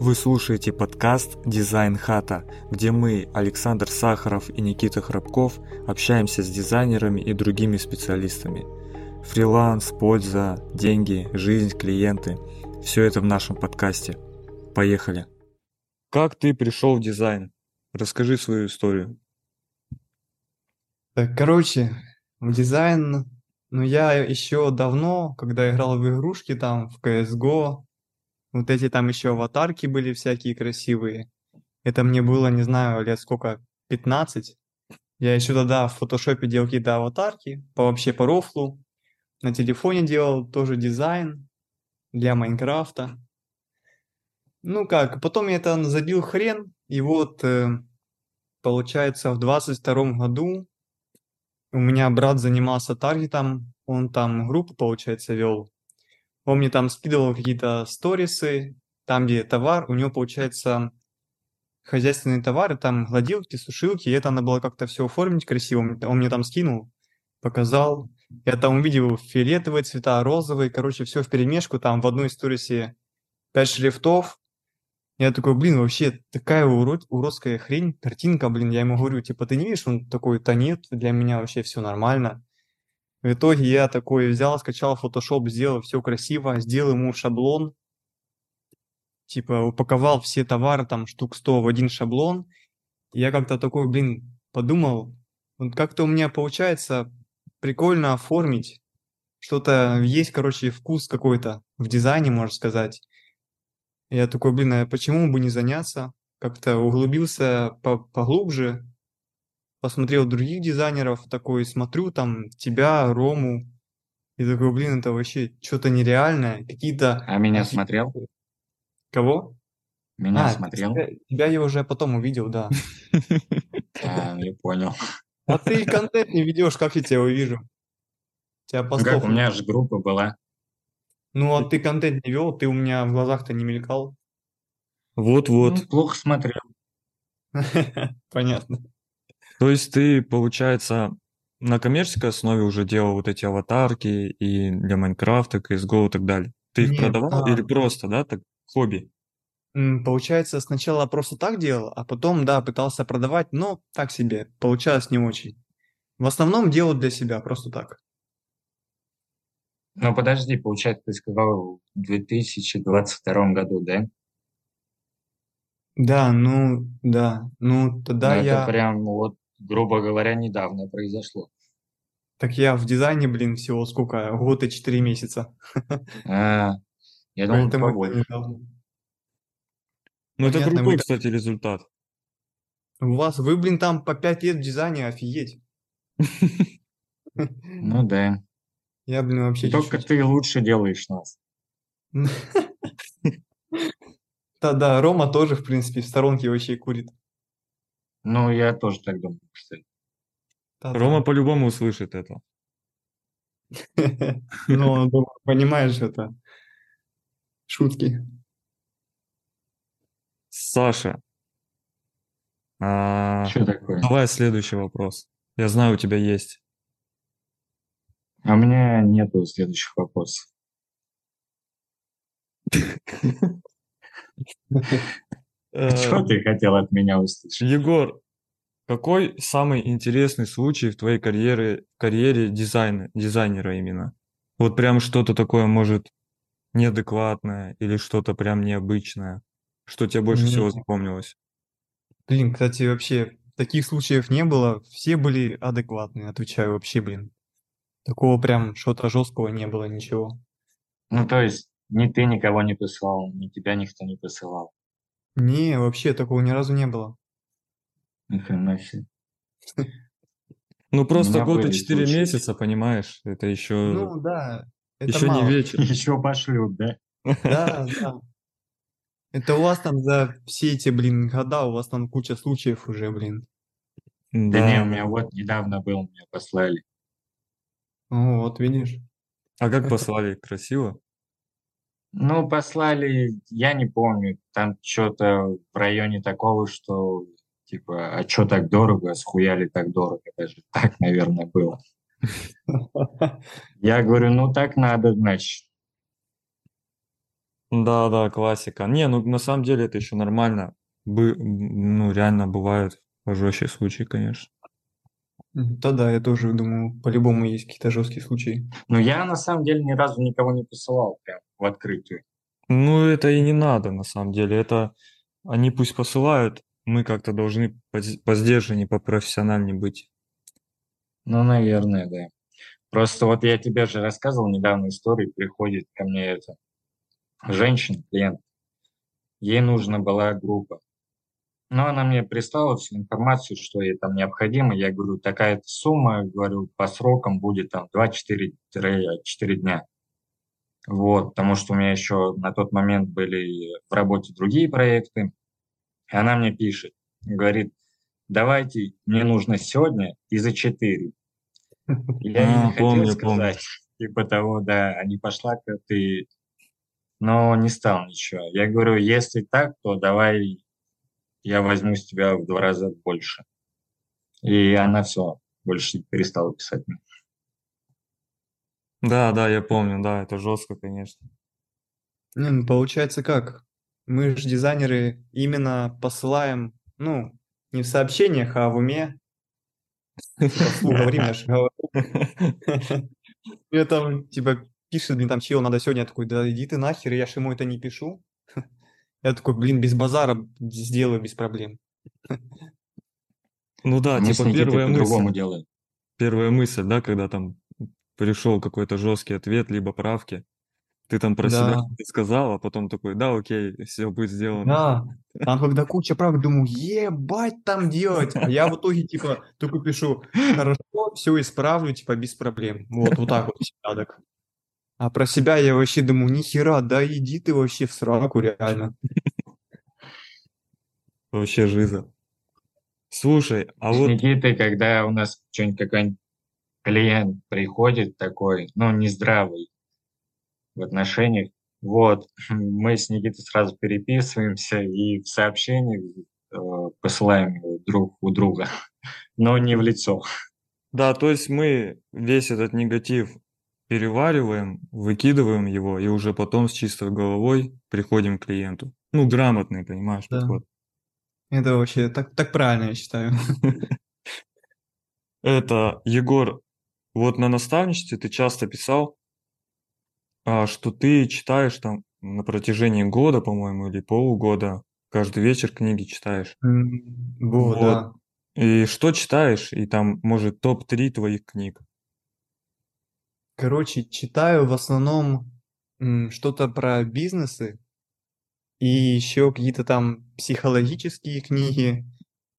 Вы слушаете подкаст «Дизайн хата», где мы, Александр Сахаров и Никита Храбков, общаемся с дизайнерами и другими специалистами. Фриланс, польза, деньги, жизнь, клиенты – все это в нашем подкасте. Поехали! Как ты пришел в дизайн? Расскажи свою историю. Так, короче, в дизайн, ну я еще давно, когда играл в игрушки там, в CSGO, вот эти там еще аватарки были всякие красивые. Это мне было, не знаю, лет сколько, 15. Я еще тогда в фотошопе делал какие-то аватарки, по вообще по рофлу. На телефоне делал тоже дизайн для Майнкрафта. Ну как, потом я это забил хрен, и вот, э, получается, в 22 году у меня брат занимался таргетом, он там группу, получается, вел. Он мне там скидывал какие-то сторисы, там, где товар, у него, получается, хозяйственные товары, там гладилки, сушилки, и это надо было как-то все оформить красиво. Он мне там скинул, показал. Я там увидел фиолетовые цвета, розовые, короче, все в перемешку, там в одной сторисе 5 шрифтов. Я такой, блин, вообще такая урод, уродская хрень, картинка, блин, я ему говорю, типа, ты не видишь, он такой, да нет, для меня вообще все нормально. В итоге я такой взял, скачал Photoshop, сделал все красиво, сделал ему шаблон, типа упаковал все товары, там штук 100 в один шаблон. Я как-то такой, блин, подумал, вот как-то у меня получается прикольно оформить. Что-то есть, короче, вкус какой-то в дизайне, можно сказать. Я такой, блин, а почему бы не заняться? Как-то углубился поглубже, посмотрел других дизайнеров, такой смотрю там тебя, Рому, и такой, блин, это вообще что-то нереальное, какие-то... А меня смотрел? Кого? Меня а, смотрел? Тебя, тебя я уже потом увидел, да. А, я понял. А ты контент не ведешь, как я тебя увижу? Тебя ну как, у меня же группа была. Ну, а ты контент не вел, ты у меня в глазах-то не мелькал. Вот-вот. Ну, плохо смотрел. Понятно. То есть ты, получается, на коммерческой основе уже делал вот эти аватарки и для Майнкрафта, CSGO и так далее. Ты их Нет, продавал а, или просто, да, так хобби? Получается, сначала просто так делал, а потом, да, пытался продавать, но так себе, получалось не очень. В основном делал для себя, просто так. Ну, подожди, получается, ты сказал в 2022 году, да? Да, ну, да, ну, Ну, тогда это я, прям вот, грубо говоря, недавно произошло. так я в дизайне, блин, всего сколько, год и четыре месяца, А, я думал, поэтому это побольше. Ну, это крутой, кстати, результат. у вас, вы, блин, там по пять лет в дизайне, офигеть. Ну да. Я, блин, вообще только ты лучше делаешь нас. Да-да, Рома тоже, в принципе, в сторонке вообще курит. Ну, я тоже так думаю, кстати. Рома Да-да. по-любому услышит это. Ну, понимаешь, это шутки. Саша, а, Что такое? давай следующий вопрос. Я знаю, у тебя есть. А у меня нету следующих вопросов. Э, Что ты хотел от меня услышать? Егор, какой самый интересный случай в твоей карьере, карьере дизайна, дизайнера именно? Вот прям что-то такое, может, неадекватное или что-то прям необычное, что тебе больше всего Не, запомнилось? блин, кстати, вообще таких случаев не было. Все были адекватные, отвечаю вообще, блин. Такого прям что-то жесткого не было, ничего. Ну, то есть, ни ты никого не посылал, ни тебя никто не посылал. Не, вообще такого ни разу не было. Ни хрена себе. Ну просто год и четыре месяца, понимаешь? Это еще, Ну, да, это еще не мало. вечер. Еще пошлют, да? Да, да. Это у вас там за все эти, блин, года, у вас там куча случаев уже, блин. Да не, Да. у меня вот недавно был, меня послали. Ну, вот, видишь. А как послали? Красиво? Ну, послали, я не помню, там что-то в районе такого, что типа, а что так дорого, схуяли так дорого, даже так, наверное, было. Я говорю, ну так надо, значит. Да, да, классика. Не, ну на самом деле это еще нормально. Бы, ну, реально бывают пожестче случаи, конечно. Да, да, я тоже думаю, по-любому есть какие-то жесткие случаи. Но я на самом деле ни разу никого не посылал прям в открытую. Ну, это и не надо, на самом деле. Это они пусть посылают, мы как-то должны поз- посдержаннее, попрофессиональнее быть. Ну, наверное, да. Просто вот я тебе же рассказывал недавно историю, приходит ко мне эта женщина, клиент, ей нужна была группа. Но она мне прислала всю информацию, что ей там необходимо. Я говорю, такая-то сумма, говорю, по срокам будет там 2-4 дня. Вот, потому что у меня еще на тот момент были в работе другие проекты. И она мне пишет, говорит, давайте, мне нужно сегодня и за 4. Я ей А, не хотел помню, помню. сказать, типа того, да, а не пошла к ты, но не стал ничего. Я говорю, если так, то давай я возьму с тебя в два раза больше. И она все, больше перестала писать мне. Да, да, я помню, да, это жестко, конечно. Не, ну получается как? Мы же дизайнеры именно посылаем, ну, не в сообщениях, а в уме. Типа вслух говорим, я же говорю. Мне там, типа, пишет, блин, там, чел, надо сегодня. Я такой, да иди ты нахер, я ж ему это не пишу. Я такой, блин, без базара сделаю без проблем. Ну да, Мы типа первая мысль, делаем. первая мысль, да, когда там пришел какой-то жесткий ответ, либо правки, ты там про себя Да, сказал, а потом такой, да, окей, все будет сделано. да. Там когда куча прав, думаю, ебать там делать. А я в итоге, типа, только пишу, хорошо, все исправлю, типа, без проблем. Вот, вот так вот всегда так. А про себя я вообще думаю, нихера, да иди ты вообще в сраку, реально. Вообще жиза. Слушай, а С вот, Никитой, когда у нас что-нибудь какой-нибудь клиент приходит такой, ну, нездравый в отношениях, вот, мы с Никитой сразу переписываемся и в сообщениях э, посылаем его друг у друга, но не в лицо. да, то есть мы весь этот негатив перевариваем, выкидываем его, и уже потом с чистой головой приходим к клиенту. Ну, грамотный, понимаешь, Да. подход. Это вообще так, так правильно, я считаю. Это, Егор, вот на наставничестве ты часто писал, а, что ты читаешь там на протяжении года, по-моему, или полугода, каждый вечер книги читаешь. М, Вот, Вот. да. И что читаешь? И там, может, топ-3 твоих книг. Короче, читаю в основном что-то про бизнесы и еще какие-то там психологические книги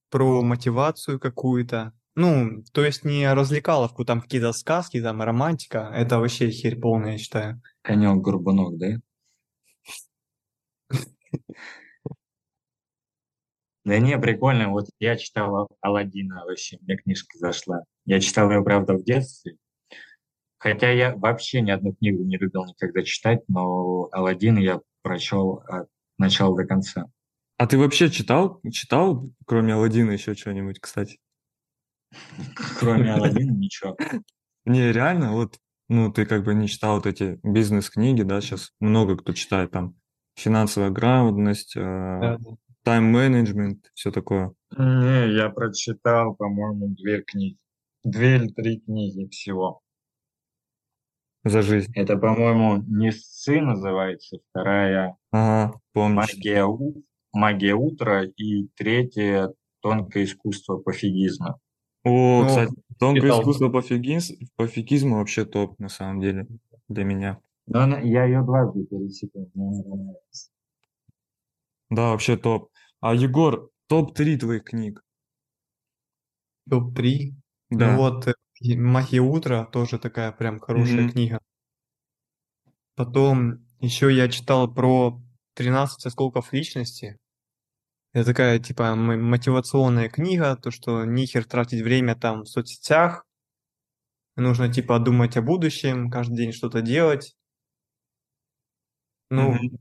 про мотивацию какую-то. Ну, то есть не развлекаловку, там какие-то сказки, там романтика. Это вообще херь полная, я считаю. Конек-горбунок, да? Да не, прикольно. Вот я читал Алладина вообще, мне книжка зашла. Я читал ее, правда, в детстве. Хотя я вообще ни одну книгу не любил никогда читать, но Алладина я прочел от начала до конца. А ты вообще читал, читал, кроме Аладдина, еще что-нибудь, кстати? Кроме Алладина ничего. Не, реально, вот, ну, ты как бы не читал вот эти бизнес-книги, да, сейчас много кто читает там финансовая грамотность, э, тайм-менеджмент, все такое. Не, я прочитал, по-моему, две книги. Две или три книги всего. За жизнь. Это, по-моему, «Несцы» называется, вторая Ага, помнишь. «Магия, «Магия утра» и третья «Тонкое искусство пофигизма». О, Ну, кстати, тонкое читал. искусство пофигиз, пофигизма вообще топ, на самом деле, для меня. Она- я ее дважды перечитал, мне она нравится. Да, вообще топ. А Егор, топ-3 твоих книг. Топ-3. Да. Ну вот, э, и «Магия утра» тоже такая прям хорошая Мгм. книга. Потом еще я читал про 13 осколков личности. Это такая, типа, мотивационная книга, то, что нихер тратить время там в соцсетях. Нужно, типа, думать о будущем, каждый день что-то делать. Ну, Мгм.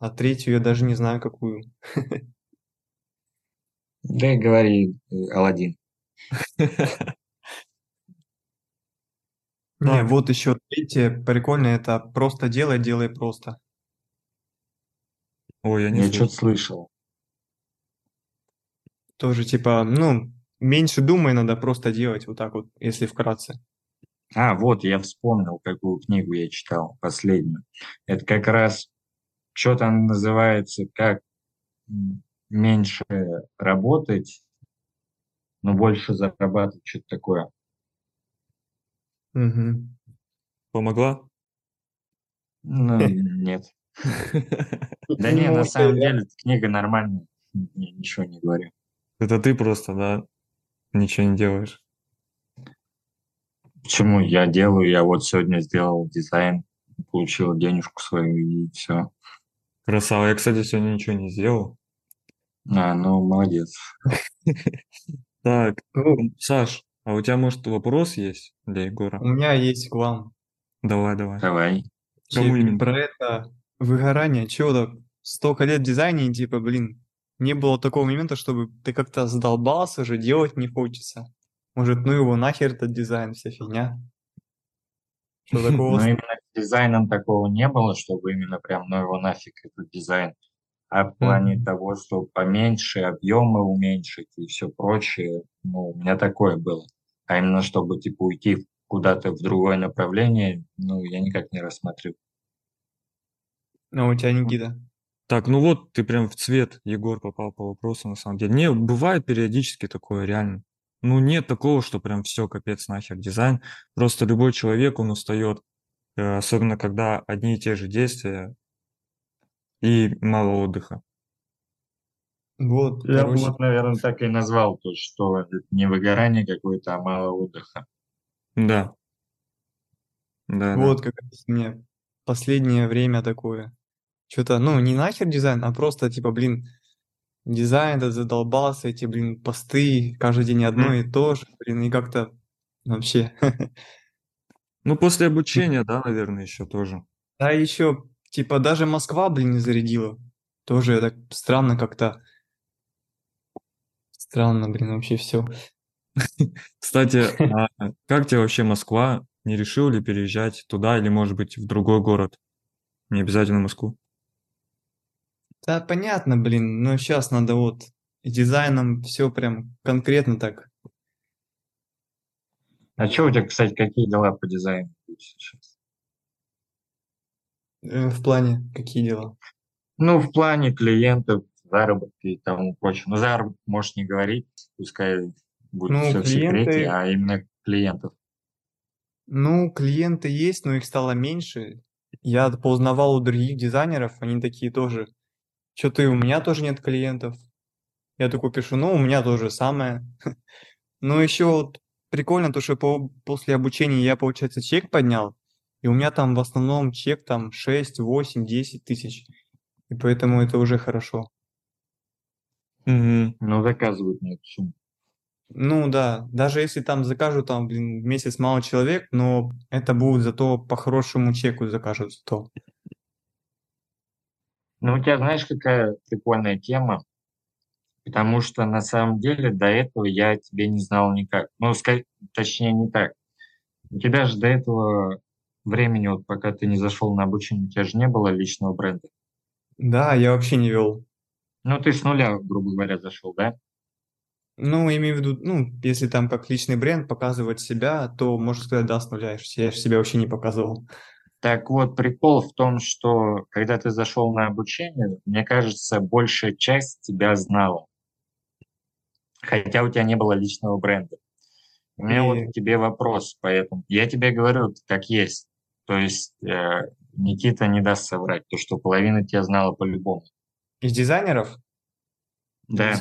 а третью я даже не знаю, какую. Да и говори, э, Алладин. Не, вот еще третья прикольная, это «Просто делай, делай просто». Ой, я не Я слышал. что-то слышал. Тоже типа, ну, меньше думай, надо просто делать вот так вот, если вкратце. А, вот, я вспомнил, какую книгу я читал, последнюю. Это как раз что-то называется, как меньше работать, но больше зарабатывать, что-то такое. Мгм. Помогла? Ну, нет. Да не, на самом я- деле, книга нормальная. Не- Ничего не говорю. Это ты просто, да, ничего не делаешь. Почему я делаю? Я вот сегодня сделал дизайн, получил денежку свою и все. Красава. Я, кстати, сегодня ничего не сделал. А, ну, молодец. Так, Ну, Саш, а у тебя, может, вопрос есть для Егора? у меня есть к вам. Давай, давай. Давай. Кому именно? Про это выгорание. Чего так? Столько лет в дизайне, типа, блин, не было такого момента, чтобы ты как-то задолбался уже, делать не хочется. Может, ну его нахер этот дизайн, вся фигня. Что такого? Но именно с дизайном такого не было, чтобы именно прям, ну его нафиг этот дизайн. А в плане того, что поменьше объемы уменьшить и все прочее, ну, у меня такое было. А именно, чтобы, типа, уйти куда-то в другое направление, ну, я никак не рассматривал. А у тебя Никита? Так, ну вот ты прям в цвет, Егор, попал по вопросу, на самом деле. Не, бывает периодически такое, реально. Ну, нет такого, что прям все, капец, нахер дизайн. Просто любой человек, он устает, э, особенно когда одни и те же действия и мало отдыха. Вот, Я бы, короче, вот, наверное, так и назвал то, что это не выгорание какое-то, а мало отдыха. Да. Да, да. вот как раз мне последнее время такое. Что-то, ну, не нахер дизайн, а просто, типа, блин, дизайн этот задолбался, эти, блин, посты, каждый день одно и то же, блин, и как-то вообще. Ну, после обучения, да, наверное, еще тоже. Да, еще, типа, даже Москва, блин, не зарядила. Тоже так странно как-то. Странно, блин, вообще все. Кстати, а как тебе вообще Москва? Не решил ли переезжать туда или, может быть, в другой город? Не обязательно Москву. Да, понятно, блин, но сейчас надо вот дизайном все прям конкретно так. А что у тебя, кстати, какие дела по дизайну сейчас? Э, В плане, какие дела? Ну, в плане клиентов, заработки и тому прочее. Ну, заработок можешь не говорить, пускай будет Ну, все в секрете, клиенты- а именно клиентов. Ну, клиенты есть, но их стало меньше. Я поузнавал у других дизайнеров, они такие тоже. Что-то и у меня тоже нет клиентов. Я такой пишу, ну, у меня тоже самое. Но еще вот прикольно то, что по- после обучения я, получается, чек поднял, и у меня там в основном чек там 6, 8, 10 тысяч. И поэтому это уже хорошо. Мгм. Ну, заказывают мне эту сумму. Ну да, даже если там закажут там, блин, в месяц мало человек, но это будет зато по хорошему чеку закажут зато. Ну, у тебя знаешь, какая прикольная тема? Потому что на самом деле до этого я тебе не знал никак. Ну, ска- точнее, не так. У тебя же до этого времени, вот пока ты не зашел на обучение, у тебя же не было личного бренда. Да, я вообще не вел. Ну, ты с нуля, грубо говоря, зашел, да? Ну, имею в виду, ну, если там как личный бренд показывать себя, то, можно сказать, да, с нуля. Я ж я ж себя вообще не показывал. Так вот, прикол в том, что когда ты зашел на обучение, мне кажется, большая часть тебя знала. Хотя у тебя не было личного бренда. У меня И- вот к тебе вопрос, поэтому я тебе говорю как есть. То есть э, Никита не даст соврать, то что половина тебя знала по-любому. Из дизайнеров? Да,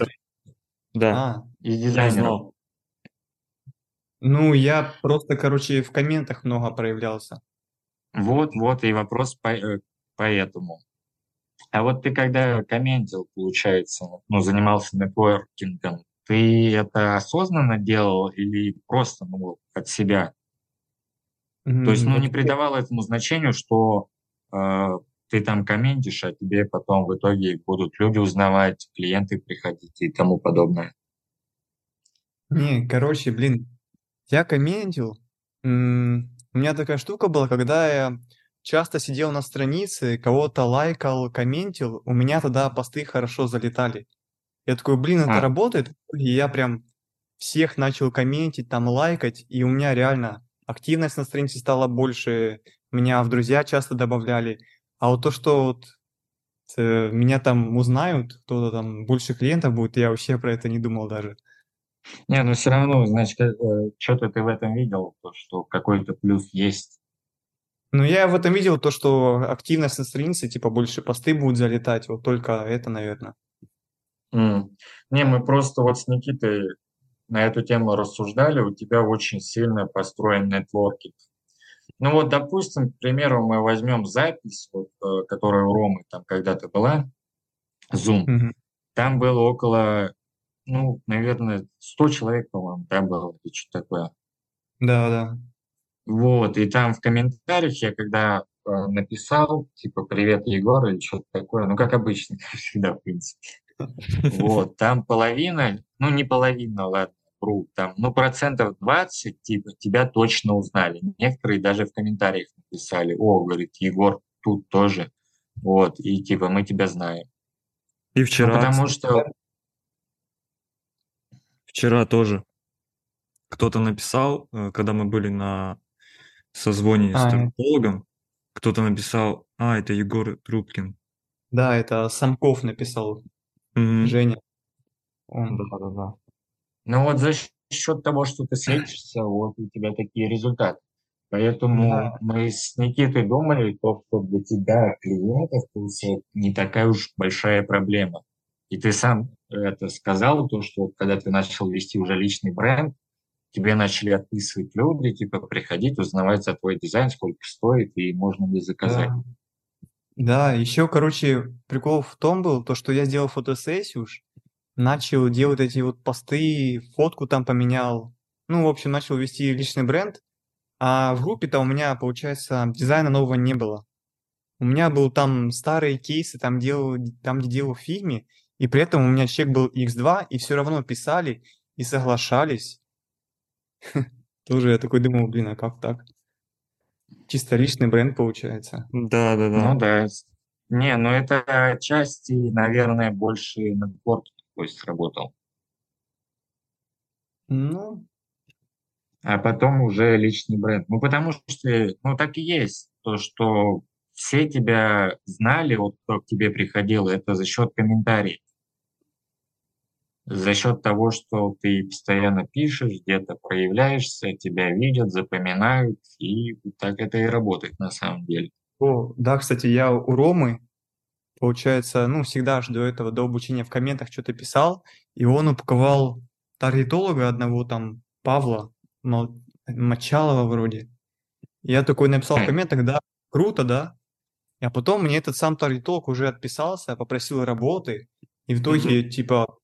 Да, А, из я дизайнеров. знал. ну, я просто, короче, в комментах много проявлялся. Вот, вот и вопрос по, э, поэтому. А вот ты когда комментил, получается, ну, занимался нетворкингом, ты это осознанно делал или просто, ну, от себя? То есть, ну, не придавал этому значению, что э, ты там комментишь, а тебе потом в итоге будут люди узнавать, клиенты приходить и тому подобное. Не, короче, блин, я комментил. м, У меня такая штука была, когда я часто сидел на странице, кого-то лайкал, комментил, у меня тогда посты хорошо залетали. Я такой, блин, это А. работает? И я прям всех начал комментить, там лайкать, и у меня реально активность на странице стала больше, меня в друзья часто добавляли. А вот то, что вот э, меня там узнают, кто-то там больше клиентов будет, я вообще про это не думал даже. Не, ну все равно, значит, что-то ты в этом видел, то, что какой-то плюс есть. Ну, я в этом видел то, что активность на странице, типа, больше посты будут залетать, вот только это, наверное. М. Не, мы просто вот с Никитой на эту тему рассуждали, у тебя очень сильно построен нетворкинг. Ну вот, допустим, к примеру, мы возьмем запись, вот, э, которая у Ромы там когда-то была, Zoom. Мгм. Там было около, ну, наверное, 100 человек, по-моему, там было, или что такое. Да, да. Вот, и там в комментариях я когда э, написал, типа, привет, Егор, или что-то такое, ну, как обычно, как всегда, в принципе. Вот, там половина, ну, не половина, ладно, вру, там, ну, процентов 20, типа, тебя точно узнали. Некоторые даже в комментариях написали, о, говорит, Егор тут тоже, вот, и, типа, мы тебя знаем. И Ну, вчера, потому что, вчера тоже кто-то написал, э, когда мы были на созвоне с А, стоматологом, кто-то написал, а, это Егор Трубкин. да, это Самков написал, Мгм. Женя. Он. Да-да-да. ну, вот за счет того, что ты светишься, вот у тебя такие результаты. Поэтому Да. мы с Никитой думали, то, что для тебя клиентов не такая уж большая проблема. И ты сам это сказал, то, что когда ты начал вести уже личный бренд, тебе начали отписывать люди, типа приходить, узнавать за твой дизайн, сколько стоит и можно ли заказать. Да. Да, еще, короче, прикол в том был, то, что я сделал фотосессию уж, начал делать эти вот посты, фотку там поменял. Ну, в общем, начал вести личный бренд. А в группе-то у меня, получается, дизайна нового не было. У меня был там старые кейсы, там, делал, там где делал в фигме, и при этом у меня чек был X2, и все равно писали и соглашались. Тоже я такой думал, блин, а как так? Чисто личный бренд получается. Да-да-да. Ну да. с- Не, ну это отчасти, наверное, больше нетворкинг твой сработал. Ну, а потом уже личный бренд. Ну, потому что, ну, так и есть. То, что все тебя знали, вот кто к тебе приходил, это за счет комментариев. За счет того, что ты постоянно пишешь, где-то проявляешься, тебя видят, запоминают, и так это и работает на самом деле. О, да, кстати, я у Ромы, получается, ну, всегда же до этого, до обучения в комментах что-то писал, и он упаковал таргетолога одного там, Павла Мочалова вроде. Я такой написал в Хм. комментах, да, круто, да. А потом мне этот сам таргетолог уже отписался, попросил работы, и в итоге, типа,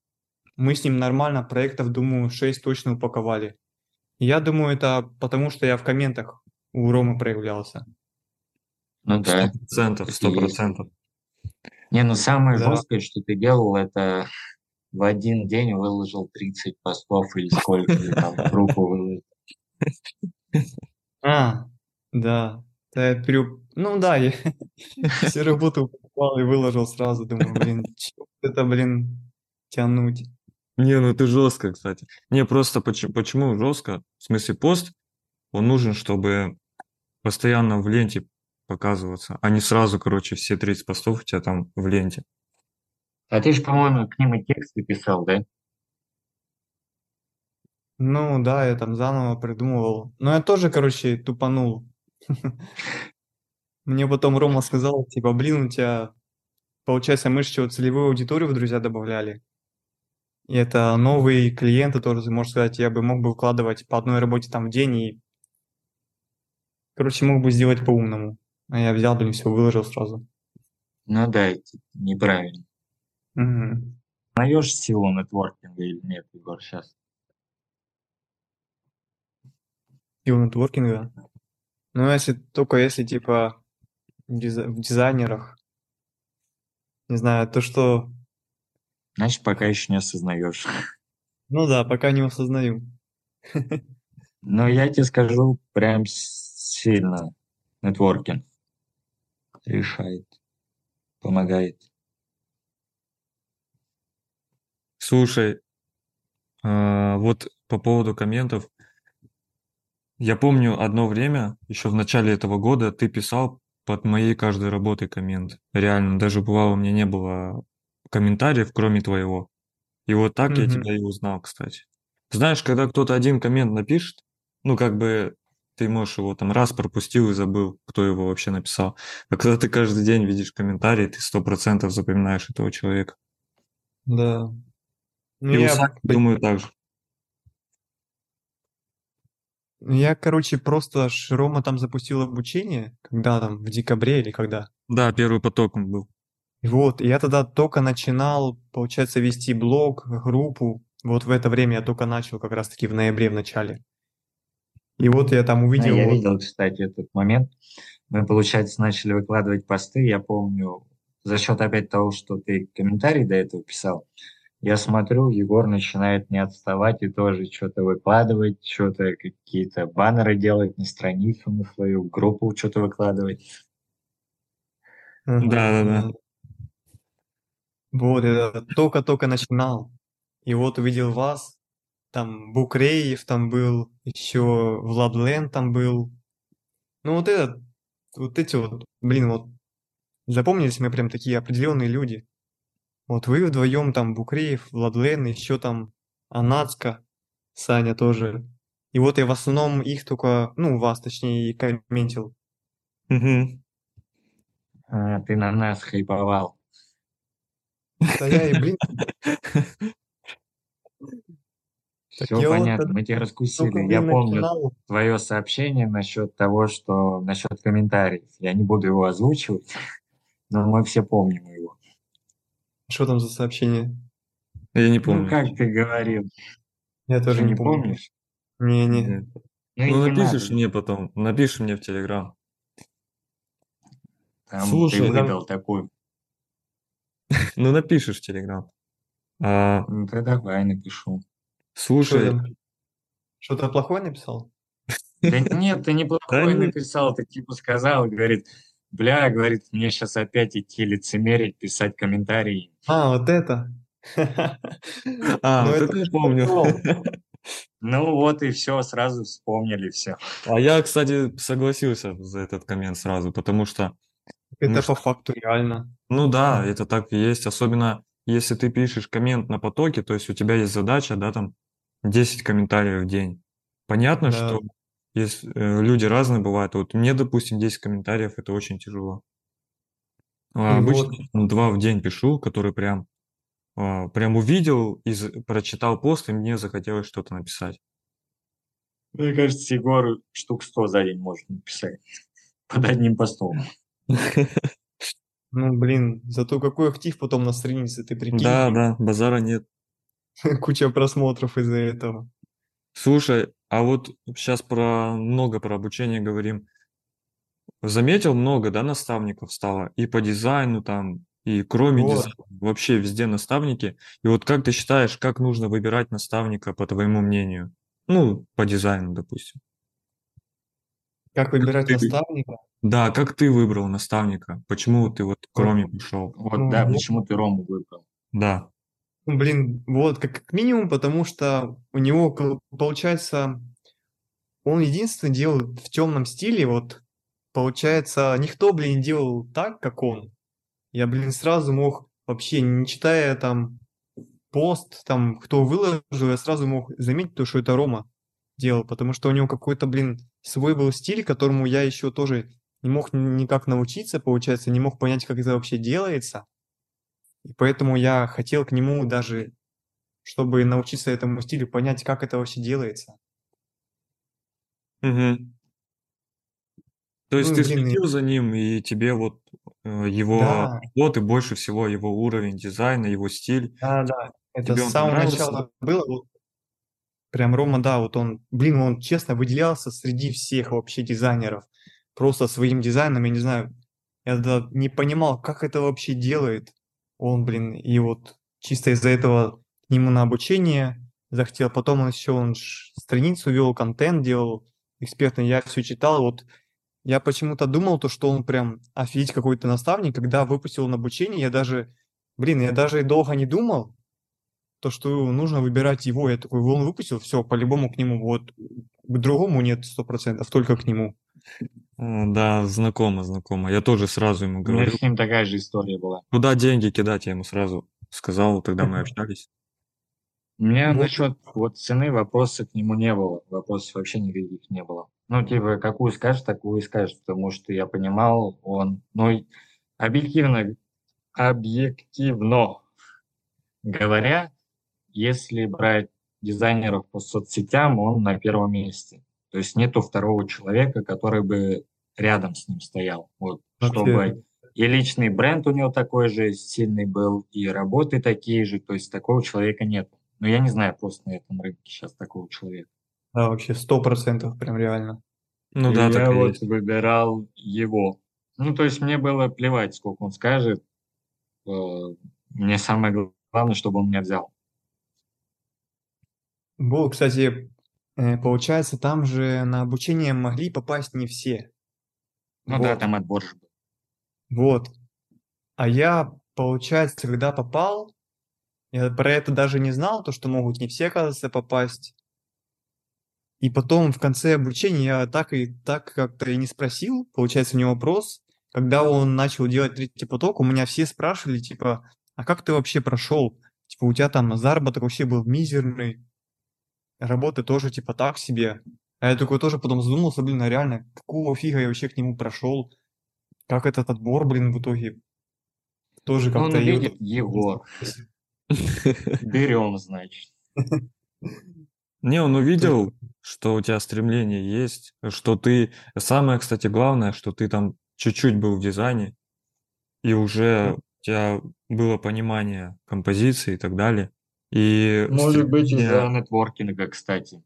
мы с ним нормально проектов, думаю, 6 точно упаковали. И Я думаю, это потому, что я в комментах у Ромы проявлялся. Ну Сто да. процентов, так и сто процентов. Не, ну самое Да. жесткое, что ты делал, это в один день выложил 30 постов или сколько, или там группу выложил. А, да. Да, я пере- Ну да, я все работы упаковал и выложил сразу. Думаю, блин, чё это, блин, тянуть. Не, ну ты жестко, кстати. Не, просто почему, почему жестко? В смысле, пост, он нужен, чтобы постоянно в ленте показываться, а не сразу, короче, все 30 постов у тебя там в ленте. А ты же, по-моему, к ним и тексты писал, да? Ну да, я там заново придумывал. Но я тоже, короче, тупанул. Мне потом Рома сказал, типа, блин, у тебя, получается, мы же целевую аудиторию в друзья добавляли. И это новые клиенты тоже, можно сказать, я бы мог бы вкладывать по одной работе там в день и, короче, мог бы сделать по-умному. А я взял, блин, все выложил сразу. Ну да, это неправильно. Мгм. Узнаешь силу нетворкинга или нет, Егор, сейчас? Сила нетворкинга. Ну, если только если, типа, в диза- в дизайнерах, не знаю, то, что, Значит, пока еще не осознаешь. ну да, пока не осознаю. Но я тебе скажу прям сильно нетворкинг. решает, помогает. Слушай, а, вот по поводу комментов. Я помню одно время, еще в начале этого года, ты писал под моей каждой работой коммент. Реально, даже бывало, у меня не было комментариев, кроме твоего. И вот так я Мгм. тебя и узнал, кстати. Знаешь, когда кто-то один коммент напишет, ну, как бы ты, можешь, его там раз пропустил и забыл, кто его вообще написал. А когда ты каждый день видишь комментарии, ты сто процентов запоминаешь этого человека. Да. Ну, И я, при- думаю, так же. ну, я, короче, просто ж Рома там запустил обучение, когда там, в декабре или когда. Да, первый поток он был. И вот, и я тогда только начинал, получается, вести блог, группу. Вот в это время я только начал, как раз-таки в ноябре в начале. И вот я там А, увидел, я вот, видел, кстати, этот момент. Мы, получается, начали выкладывать посты. Я помню, за счет опять того, что ты комментарий до этого писал, я смотрю, Егор начинает не отставать и тоже что-то выкладывать, что-то какие-то баннеры делать на страницу, на свою группу что-то выкладывать. Ага, Да-да-да. да. Вот, я только-только начинал. И вот увидел вас, там Букреев там был, еще Владлен там был. Ну вот этот, вот эти вот, блин, вот запомнились мне прям такие определенные люди. Вот вы вдвоем там Букреев, Владлен, еще там Анацка, Саня тоже. И вот я в основном их только, ну, вас точнее, и комментил. Мгм. А, ты на нас хайповал. Да я и, блин, Все вот понятно, тогда мы тебя раскусили. Я помню начинал. твое сообщение насчет того, что насчет комментариев. Я не буду его озвучивать, но мы все помним его. Что там за сообщение? Я не Ну, помню. как ты говорил, Я тоже что не не помню. помнишь? Не-не. Ну, Ну, напишешь надо. мне потом, напишешь мне в Телеграм. Там Слушай, ты там- выдал такую. Ну, напишешь в Телеграм. А, Ну, ты давай напишу. Слушай, там? Что-то плохое написал? Да нет, ты неплохой Да нет. написал, ты типа сказал, говорит, бля, говорит, мне сейчас опять идти лицемерить, писать комментарии. А, вот это. а, Ну, вот это я помню. Ну вот и все, сразу вспомнили все. А я, кстати, согласился за этот коммент сразу, потому что, Это Ну по факту реально. ну да, это так и есть, особенно если ты пишешь коммент на потоке, то есть у тебя есть задача, да, там 10 комментариев в день. Понятно, Да. что если, э, люди разные бывают. Вот мне, допустим, 10 комментариев это очень тяжело. А обычно вот. там два в день пишу, который прям, а, прям увидел и прочитал пост, и мне захотелось что-то написать. Мне кажется, Егор штук 100 за день может написать под одним постом. Ну, блин, зато какой актив потом на странице, ты прикинь. Да, да, базара нет. Куча просмотров из-за этого. Слушай, а вот сейчас про много про обучение говорим. Заметил много, да, наставников стало и по дизайну там, и кроме Вот. дизайна, вообще везде наставники. И вот как ты считаешь, как нужно выбирать наставника, по твоему мнению? Ну, по дизайну, допустим. Как выбирать ты- наставника? Да, как ты выбрал наставника? Почему ты вот к Роме пришел? Вот, Ну, да, почему ты Рому выбрал? Да. Ну, блин, вот, как, минимум, потому что у него, получается, он единственный делал в темном стиле, вот, получается, никто, блин, делал так, как он. Я, блин, сразу мог, вообще, не читая там пост, там, кто выложил, я сразу мог заметить, то, что это Рома делал, потому что у него какой-то, блин, свой был стиль, которому я еще тоже не мог ни- никак научиться, получается, не мог понять, как это вообще делается. И поэтому я хотел к нему даже, чтобы научиться этому стилю, понять, как это вообще делается. Мгм. То есть Ну, ты блин, и- следил за ним, и тебе вот э, его Да. работы больше всего, его уровень дизайна, его стиль. Да, да, это Тебе с он самого понравился? начала было. вот Прям Рома, да, вот он, блин, он честно выделялся среди всех вообще дизайнеров. Просто своим дизайном, я не знаю, я тогда не понимал, как это вообще делает он, блин, и вот чисто из-за этого к нему на обучение захотел. Потом он еще он страницу вел, контент делал экспертный, я все читал, вот Я почему-то думал, то, что он прям офигеть какой-то наставник. Когда выпустил он обучение, я даже, блин, я даже долго не думал, то, что нужно выбирать его. Я такой, он выпустил, все, по-любому к нему. Вот к другому нет сто процентов, только к нему. Да, знакомо, знакомо. Я тоже сразу ему У меня с ним такая же история была. куда деньги кидать, я ему сразу сказал, тогда мы общались. У меня Вот. насчет вот цены вопросов к нему не было. Вопросов вообще никаких не было. Ну, типа, какую скажешь, такую и скажешь, потому что я понимал, он, ну, объективно, объективно говоря, если брать дизайнеров по соцсетям, он на первом месте. То есть нету второго человека, который бы рядом с ним стоял. Вот, Вообще. чтобы и личный бренд у него такой же сильный был, и работы такие же, то есть такого человека нет. Но я не знаю просто на этом рынке сейчас такого человека. Да, вообще сто процентов, прям реально. Ну И да, я вот есть. выбирал его. Ну, то есть мне было плевать, сколько он скажет. Э, Мне самое главное, чтобы он меня взял. Был, кстати, получается, там же на обучение могли попасть не все. Ну да, Вот. там отбор же был. Вот. А я, получается, когда попал, я про это даже не знал, то, что могут не все, оказывается, попасть. И потом в конце обучения я так и так как-то и не спросил, получается, у него вопрос, когда он начал делать третий поток, у меня все спрашивали, типа, а как ты вообще прошел? Типа, у тебя там заработок вообще был мизерный, работы тоже типа так себе. А я такой тоже потом задумался, блин, а реально, какого фига я вообще к нему прошел? Как этот отбор, блин, в итоге тоже Он как-то... вот видит Егор. Берем, значит. Не, он увидел, что у тебя стремление есть, что ты... Самое, кстати, главное, что ты там чуть-чуть был в дизайне, и уже у тебя было понимание композиции и так далее. И Может быть, из-за нетворкинга, кстати.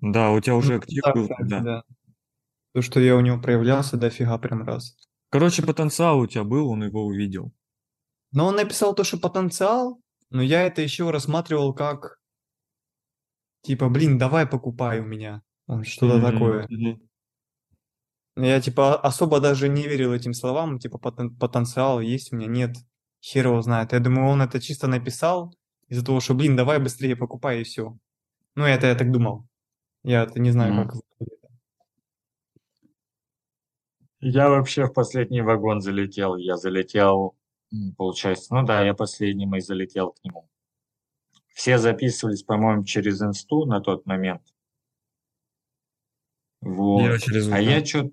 Да, у тебя уже Ну, актив да, был тогда. да. То, что я у него проявлялся, дофига прям раз. Короче, потенциал у тебя был, он его увидел. Но он написал то, что потенциал, но я это еще рассматривал как, типа, блин, давай покупай у меня. Он что-то Мгм, такое. Я, типа, особо даже не верил этим словам, типа, потен- потенциал есть у меня, нет. Хер его знает. Я думаю, он это чисто написал из-за того, что, блин, давай быстрее покупай и все. Ну, это я так думал. Я это не знаю, Мгм. как. Я вообще в последний вагон залетел. Я залетел, получается, ну да, я последним и залетел к нему. Все записывались, по-моему, через инсту на тот момент. Вот. Я через А ВК. я что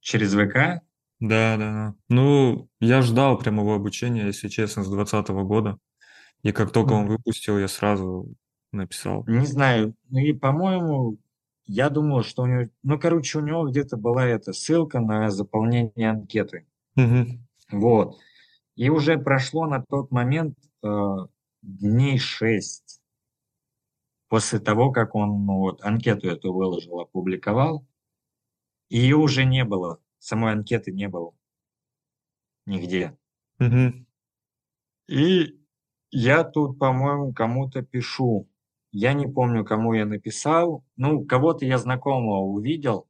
через ВК? Да, да, да. Ну, я ждал прямого обучения, если честно, с двадцатого года. И как только он выпустил, я сразу написал. Не знаю. Ну и, по-моему, я думал, что у него... Ну, короче, у него где-то была эта ссылка на заполнение анкеты. Мгм. Вот. И уже прошло на тот момент э, дней шесть после того, как он ну, вот, анкету эту выложил, опубликовал. И ее уже не было. Самой анкеты не было. Нигде. Мгм. И я тут, по-моему, кому-то пишу. Я не помню, кому я написал. Ну, кого-то я знакомого увидел,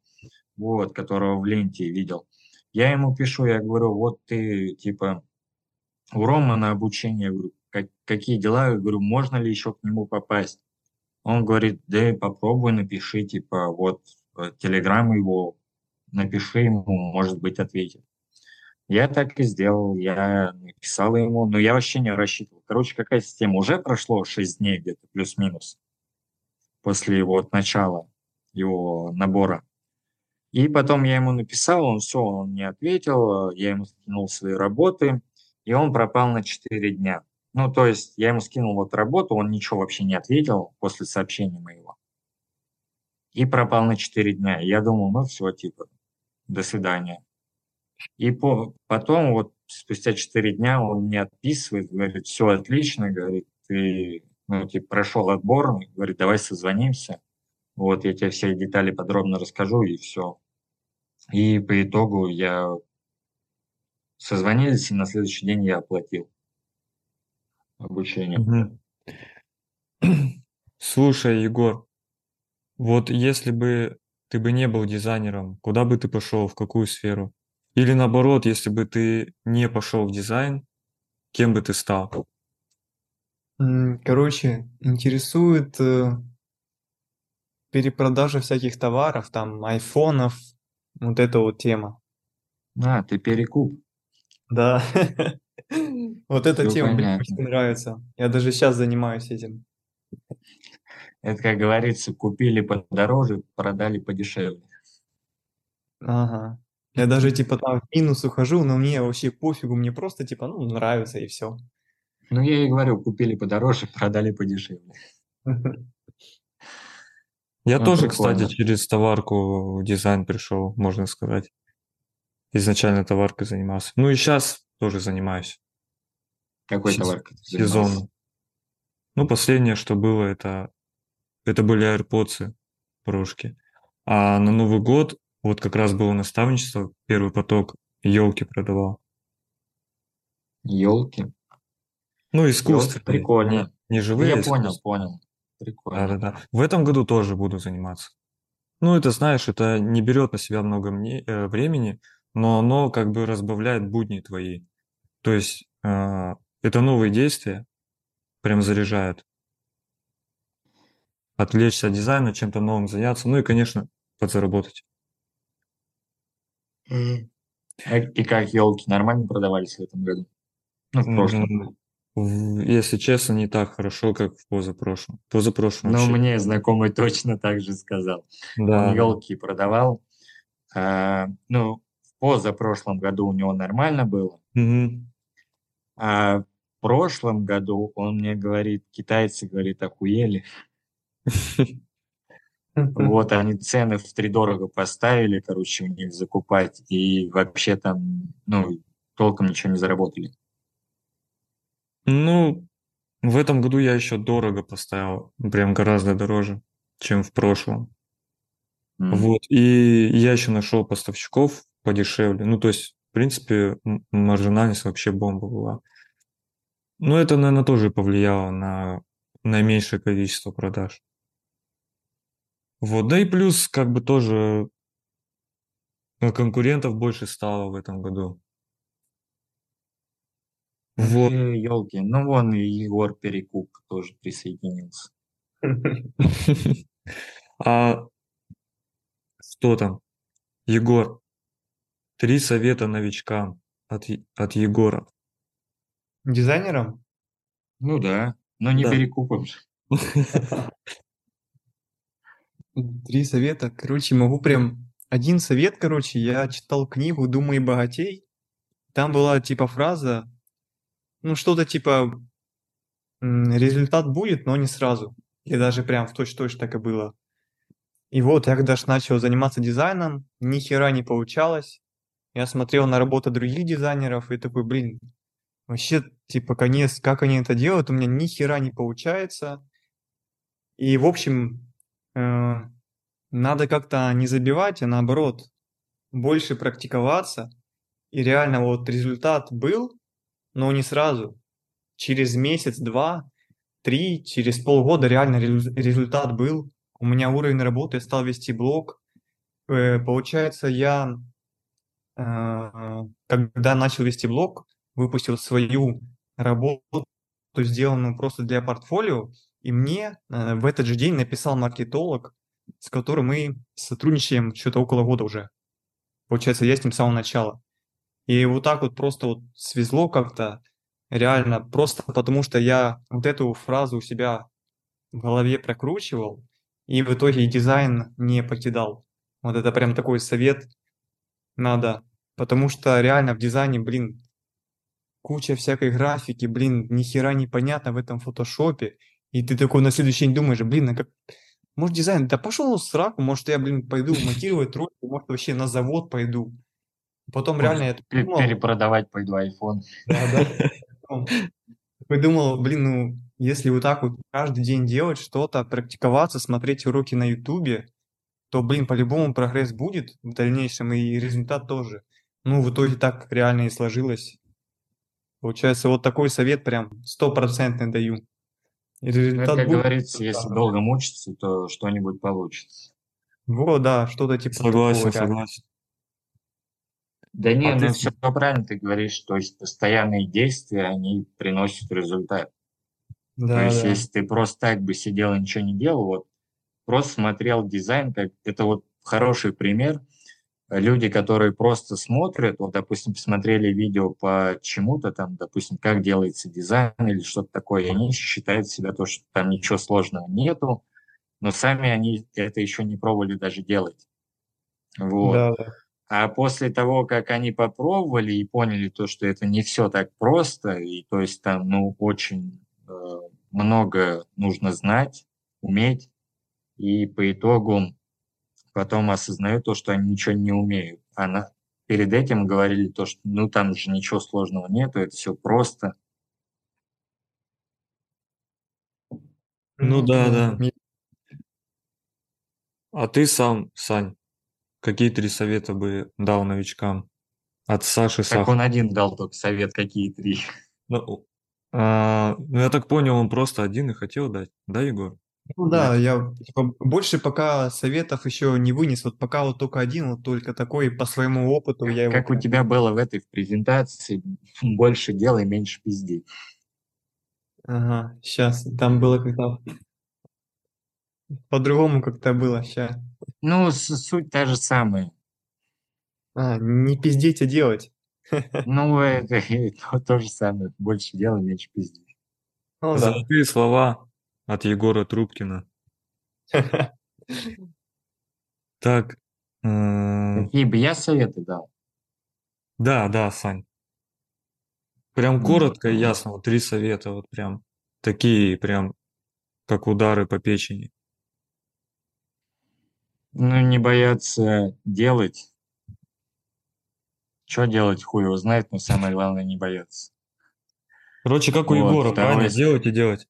вот, которого в ленте видел. Я ему пишу, я говорю, вот ты, типа, у Рома на обучение, я говорю, «Как- какие дела? Я говорю, можно ли еще к нему попасть? Он говорит, да попробуй, напиши, типа, вот, э, телеграм его, напиши ему, может быть, ответит. Я так и сделал, я написал ему, но я вообще не рассчитывал. Короче, какая система? Уже прошло 6 дней где-то, плюс-минус, после его вот начала, его набора. И потом я ему написал, он все, он не ответил, я ему скинул свои работы, и он пропал на 4 дня. Ну, то есть я ему скинул вот работу, он ничего вообще не ответил после сообщения моего. И пропал на 4 дня. Я думал, ну все, типа, до свидания. И по, потом вот спустя 4 дня он мне отписывает, говорит, все отлично, говорит, ты, ну, типа, прошел отбор, говорит, давай созвонимся. Вот, я тебе все детали подробно расскажу, и все. И по итогу я созвонились, и на следующий день я оплатил обучение. Слушай, Егор, вот если бы ты бы не был дизайнером, куда бы ты пошел, в какую сферу? Или наоборот, если бы ты не пошел в дизайн, кем бы ты стал? Короче, интересует э, перепродажа всяких товаров, там, айфонов, вот эта вот тема. А, ты перекуп. Да. Вот эта тема мне очень нравится. Я даже сейчас занимаюсь этим. Это, как говорится, купили подороже, продали подешевле. Ага. Я даже типа там в минус ухожу, но мне вообще пофигу, мне просто типа, ну, нравится и все. Ну, я и говорю, купили подороже, продали подешевле. Я Ну, тоже, прикольно. кстати, через товарку в дизайн пришел, можно сказать. Изначально товаркой занимался. Ну и сейчас тоже занимаюсь. Какой Сез- товаркой? Сезонно. Ну, последнее, что было, это, это были AirPods прошки. А на Новый год вот как раз было наставничество, первый поток, елки продавал. Елки. Ну, искусственные, прикольно. Не, не Ну, живые, я а понял, понял. Прикольно. Да-да-да. В этом году тоже буду заниматься. Ну, это, знаешь, это не берет на себя много мне- э, времени, но оно как бы разбавляет будни твои. То есть э, это новые действия, прям заряжает. Отвлечься от дизайна, чем-то новым заняться, ну и, конечно, подзаработать. А И как елки нормально продавались в этом году? Ну, в прошлом. Если честно, не так хорошо, как в позапрошлом. Позапрошлом Ну, мне знакомый точно так же сказал. Да, Он елки продавал. А, ну, в позапрошлом году у него нормально было. Мгм. А в прошлом году он мне говорит, китайцы, говорит, охуели. Вот они цены в три дорого поставили, короче, у них закупать. И вообще там, ну, толком ничего не заработали. Ну, в этом году я еще дорого поставил, прям гораздо дороже, чем в прошлом. М. Вот, и я еще нашел поставщиков подешевле. Ну, то есть, в принципе, маржинальность вообще бомба была. Ну, это, наверное, тоже повлияло на наименьшее количество продаж. Вот, да и плюс, как бы тоже э, конкурентов больше стало в этом году. Вот. елки. Ну, вон и Егор Перекуп тоже присоединился. А что там? Егор, три совета новичкам от, от Егора. Дизайнером? Ну да, но не Да. Перекупом же. Три совета. Короче, могу прям... Один совет, короче, я читал книгу «Думай богатей». Там была типа фраза, ну что-то типа результат будет, но не сразу. Или даже прям в точь-точь так и было. И вот я когда ж начал заниматься дизайном, ни хера не получалось. Я смотрел на работу других дизайнеров и такой, блин, вообще, типа, конец, как они это делают, у меня ни хера не получается. И, в общем, надо как-то не забивать, а наоборот, больше практиковаться. И реально вот результат был, но не сразу. Через месяц, два, три, через полгода реально резу- результат был. У меня уровень работы, я стал вести блог. Э, Получается, я, э, когда начал вести блог, выпустил свою работу, сделанную просто для портфолио, и мне э, в этот же день написал маркетолог, с которым мы сотрудничаем что-то около года уже. Получается, я с ним с самого начала. И вот так вот просто вот свезло как-то, реально, просто потому что я вот эту фразу у себя в голове прокручивал, и в итоге дизайн не покидал. Вот это прям такой совет надо, потому что реально в дизайне, блин, куча всякой графики, блин, ни хера непонятно в этом фотошопе, и ты такой на следующий день думаешь, блин, а как... Может, дизайн, да пошел в сраку, может, я, блин, пойду монтировать ролики, может, вообще на завод пойду. Потом реально я думал, Перепродавать пойду iPhone. да, да. Потом такой думал, блин, ну, если вот так вот каждый день делать что-то, практиковаться, смотреть уроки на Ютубе, то, блин, по-любому прогресс будет в дальнейшем, и результат тоже. Ну, в итоге так реально и сложилось. Получается, вот такой совет прям стопроцентный даю. И Ну, результат это, как будет. говорится, если долго мучиться, то что-нибудь получится. Вот, да, что-то типа такого, Согласен, реально. согласен. Да не, А ты ну с- все правильно ты говоришь, то есть постоянные действия, они приносят результат. То Да, есть да. если ты просто так бы сидел и ничего не делал, вот просто смотрел дизайн, как это вот хороший пример. Люди, которые просто смотрят, вот, допустим, посмотрели видео по чему-то там, допустим, как делается дизайн или что-то такое, и они считают себя то, что там ничего сложного нету, но сами они это еще не пробовали даже делать. Вот. Да, да. А после того, как они попробовали и поняли то, что это не все так просто, и то есть там, ну, очень э, много нужно знать, уметь, и по итогу потом осознают то, что они ничего не умеют. А на- перед этим говорили то, что ну там же ничего сложного нету, это все просто. Ну да, да. А ты сам, Сань, какие три совета бы дал новичкам от Саши Так Сахарова? он один дал только совет, какие три. Ну, а, ну, я так понял, он просто один и хотел дать, да, Егор? Ну да, я типа, больше пока советов еще не вынес. Вот пока вот только один, вот только такой по своему опыту я его Как у тебя было в этой в презентации, больше делай, меньше пизди. Ага, сейчас. Там было как-то по-другому как-то было. Сейчас. Ну, с- суть та же самая. А, не пиздеть, а делать. Ну, это то, то же самое. Больше делай, меньше пизди. Ну да. Золотые слова от Егора Трубкина. Так, м, Какие бы я советы дал? да, да, Сань. Прям М. коротко и ясно, вот три совета, вот прям такие, прям как удары по печени. Ну, не бояться делать. Что делать, хуй его знает, но самое главное не бояться. Короче, как у Вот, Егора, второе правильно? Делать и делать.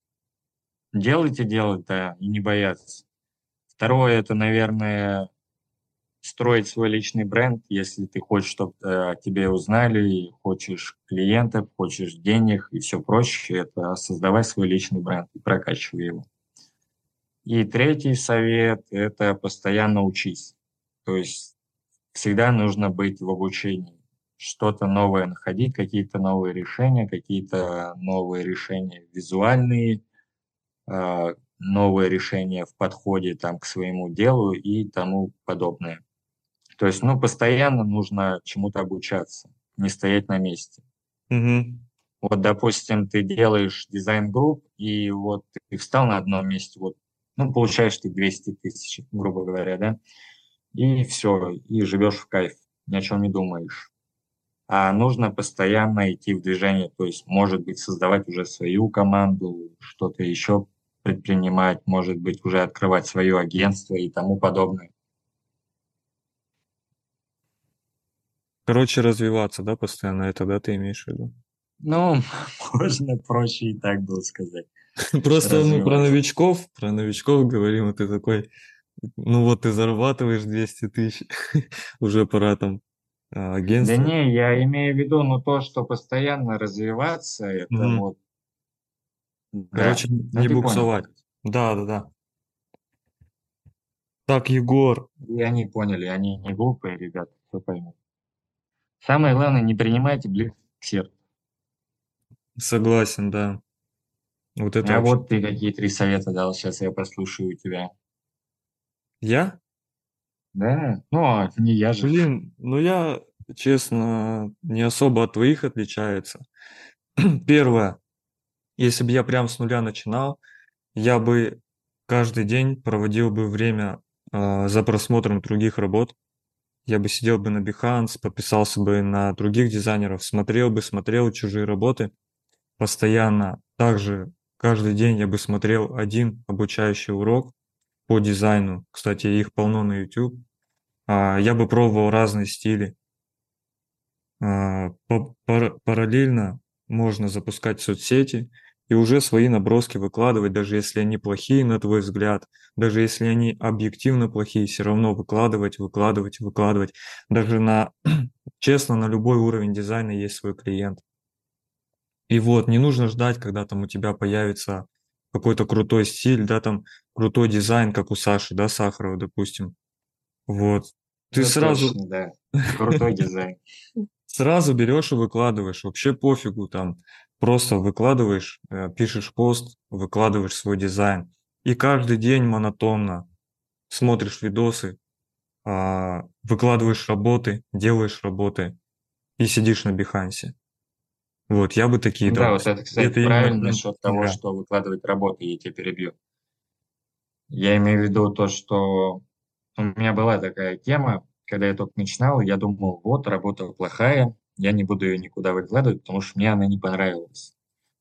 Делать и делать, да, и не бояться. Второе, это, наверное, строить свой личный бренд, если ты хочешь, чтобы о тебе узнали, и хочешь клиентов, хочешь денег и все прочее, это создавай свой личный бренд и прокачивай его. И третий совет – это постоянно учись. То есть всегда нужно быть в обучении, что-то новое находить, какие-то новые решения, какие-то новые решения визуальные, а, новые решения в подходе там, к своему делу и тому подобное. То есть, ну, постоянно нужно чему-то обучаться, не стоять на месте. Мгм. Вот, допустим, ты делаешь дизайн групп, и вот ты встал на одном месте, вот, ну, получаешь ты 200 тысяч, грубо говоря, да, и все, и живешь в кайф, ни о чем не думаешь. А нужно постоянно идти в движение, то есть, может быть, создавать уже свою команду, что-то еще предпринимать, может быть, уже открывать свое агентство и тому подобное. Короче, развиваться, да, постоянно, это, да, ты имеешь в виду? Ну, можно проще и так было сказать. Просто мы про новичков, про новичков говорим, и ты такой, ну вот ты зарабатываешь 200 тысяч, уже пора там а, Да агентство. не, я имею в виду, ну, то, что постоянно развиваться, это вот... Да, Короче, ну, не ты понял. буксовать. Да, да, да. Так, Егор, И они поняли, они не глупые ребята, все поймут. Самое главное, не принимайте близко к сердцу. согласен, да. Вот это а вообще- вот ты какие три совета дал, сейчас я послушаю тебя. Я? Да? Ну, а не я же. Блин, ну я, честно, не особо от твоих отличается. Первое, если бы я прям с нуля начинал, я бы каждый день проводил бы время а, за просмотром других работ. Я бы сидел бы на Behance, подписался бы на других дизайнеров, смотрел бы, смотрел чужие работы постоянно. Также каждый день я бы смотрел один обучающий урок по дизайну. Кстати, их полно на YouTube. А, Я бы пробовал разные стили. Пара- Параллельно можно запускать соцсети и уже свои наброски выкладывать, даже если они плохие, на твой взгляд, даже если они объективно плохие, все равно выкладывать, выкладывать, выкладывать. Даже на, честно, на любой уровень дизайна есть свой клиент. И вот, не нужно ждать, когда там у тебя появится какой-то крутой стиль, да, там крутой дизайн, как у Саши, да, Сахарова, допустим. Вот. Ты Ну, сразу, точно, да. Крутой дизайн. сразу берешь и выкладываешь. Вообще пофигу там. Просто выкладываешь, э, пишешь пост, выкладываешь свой дизайн. И каждый день монотонно смотришь видосы, а, выкладываешь работы, делаешь работы и сидишь на Бихансе. Вот, я бы такие Да, вот это, кстати, Это именно правильно для насчет того, тебя. что выкладывать работу, я тебя перебью. Я имею в виду то, что у меня была такая тема, когда я только начинал, я думал, вот, работа плохая, я не буду ее никуда выкладывать, потому что мне она не понравилась.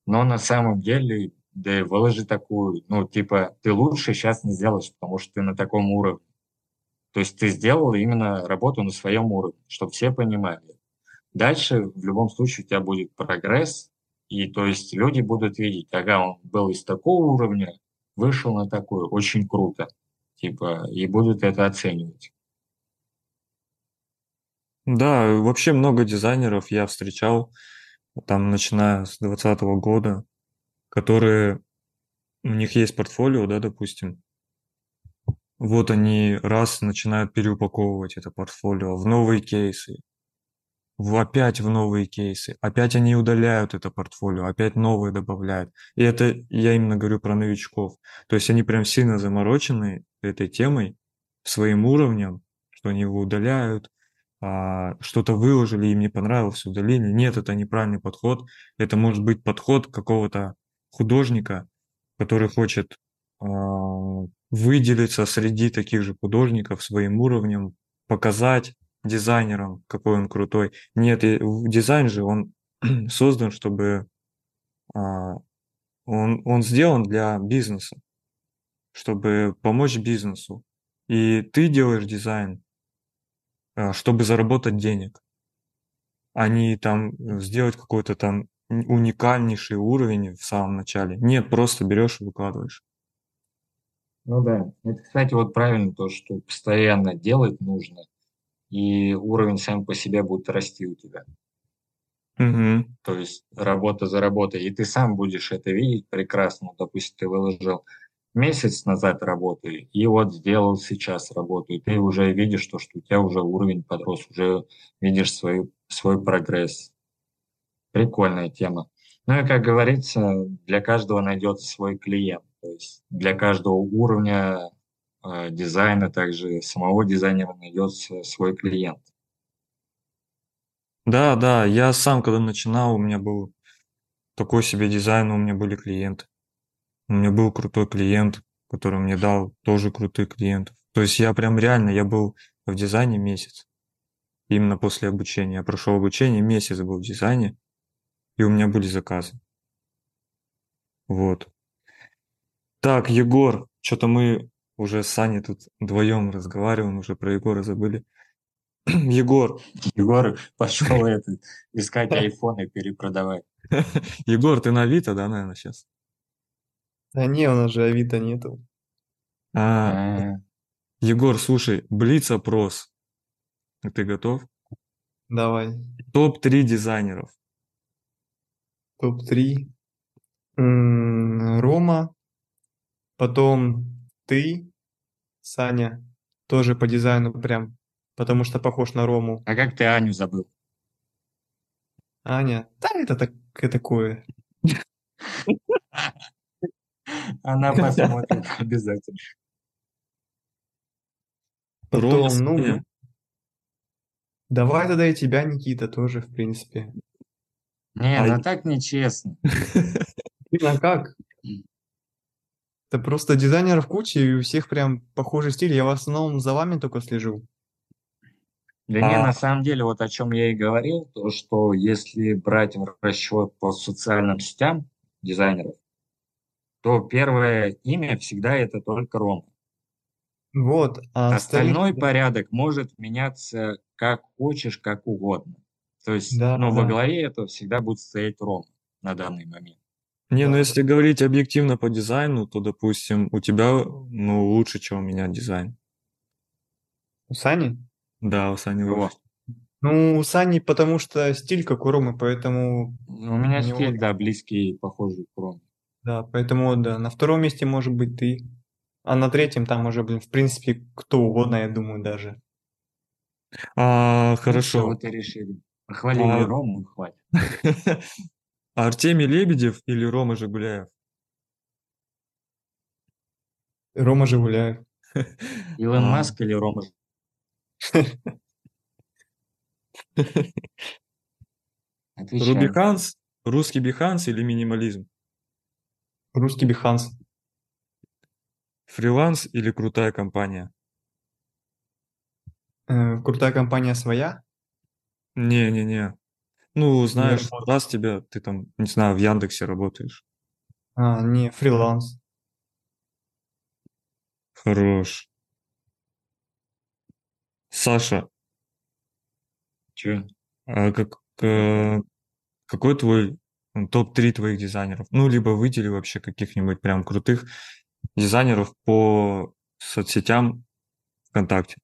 Но на самом деле, да выложи такую, ну, типа, ты лучше сейчас не сделаешь, потому что ты на таком уровне. То есть ты сделал именно работу на своем уровне, чтобы все понимали. Дальше в любом случае у тебя будет прогресс, и то есть люди будут видеть, ага, он был из такого уровня, вышел на такой, очень круто, типа, и будут это оценивать. Да, вообще много дизайнеров я встречал, там, начиная с 2020 года, которые, у них есть портфолио, да, допустим, вот они раз начинают переупаковывать это портфолио в новые кейсы, в, опять в новые кейсы, опять они удаляют это портфолио, опять новые добавляют. И это я именно говорю про новичков. То есть они прям сильно заморочены этой темой, своим уровнем, что они его удаляют, а, что-то выложили, им не понравилось, удалили. Нет, это неправильный подход. Это может быть подход какого-то художника, который хочет а, выделиться среди таких же художников своим уровнем, показать дизайнерам, какой он крутой. Нет, и дизайн же, он создан, чтобы а, он, он сделан для бизнеса, чтобы помочь бизнесу. И ты делаешь дизайн, чтобы заработать денег, а не там э, сделать какой-то там ун- уникальнейший уровень в самом начале. Нет, просто берешь и выкладываешь. Ну да, это, кстати, вот правильно то, что постоянно делать нужно, и уровень сам по себе будет расти у тебя. Мгм. То есть работа за работой, и ты сам будешь это видеть прекрасно. Допустим, ты выложил месяц назад работы, и вот сделал сейчас работу, и ты уже видишь то, что у тебя уже уровень подрос, уже видишь свой, свой прогресс. Прикольная тема. Ну и, как говорится, для каждого найдется свой клиент. То есть для каждого уровня э, дизайна, также самого дизайнера найдется свой клиент. Да, да, я сам, когда начинал, у меня был такой себе дизайн, у меня были клиенты. У меня был крутой клиент, который мне дал тоже крутых клиентов. То есть я прям реально, я был в дизайне месяц. Именно после обучения. Я прошел обучение, месяц был в дизайне, и у меня были заказы. Вот. Так, Егор, что-то мы уже с Саней тут вдвоем разговариваем, уже про Егора забыли. Егор, Егор пошел это, искать айфон и перепродавать. Егор, ты на Авито, да, наверное, сейчас? Да не, у нас же Авито нету. А, А, Егор, слушай, Блиц-опрос. Ты готов? Давай. Топ-3 дизайнеров. Топ-3. М, Рома. Потом ты, Саня. Тоже по дизайну прям. Потому что похож на Рому. А как ты Аню забыл? Аня. Да, это так, это такое. Она посмотрит обязательно. Потом, ну, давай тогда и тебя, Никита, тоже, в принципе. Не, А ну так нечестно. А как? Это просто дизайнеров куча, и у всех прям похожий стиль. Я в основном за вами только слежу. Да не, А. на самом деле, вот о чем я и говорил, то, что если брать расчет по социальным сетям дизайнеров, то первое имя всегда это только Рома. Вот, а Остальной порядок может меняться как хочешь, как угодно. То есть, Да, ну, во да. главе этого всегда будет стоять Рома на данный момент. Не, ну Да. если говорить объективно по дизайну, то, допустим, у тебя, ну, лучше, чем у меня дизайн. У Сани? Да, у Сани лучше. Ну, у Сани, потому что стиль как у Ромы, поэтому, У меня стиль, да, близкий, похожий к Роме. Да, поэтому, да, на втором месте может быть ты, А на третьем там уже, блин, в принципе, кто угодно, я думаю, даже. А, Ну, хорошо. вот и решили. Похвалили А, Рому, хватит. Артемий Лебедев или Рома Жигуляев? Рома Жигуляев. Илон А. Маск или Рома? Рубиханс, русский Биханс или минимализм? Русский Биханс. Фриланс или крутая компания? Э, крутая компания своя? Не-не-не. Ну, знаешь, работаю. раз тебя, ты там, не знаю, в Яндексе работаешь. А, не, фриланс. Хорош. Саша, Чё? а как, э, какой твой топ-3 твоих дизайнеров? Ну, либо выдели вообще каких-нибудь прям крутых дизайнеров по соцсетям ВКонтакте.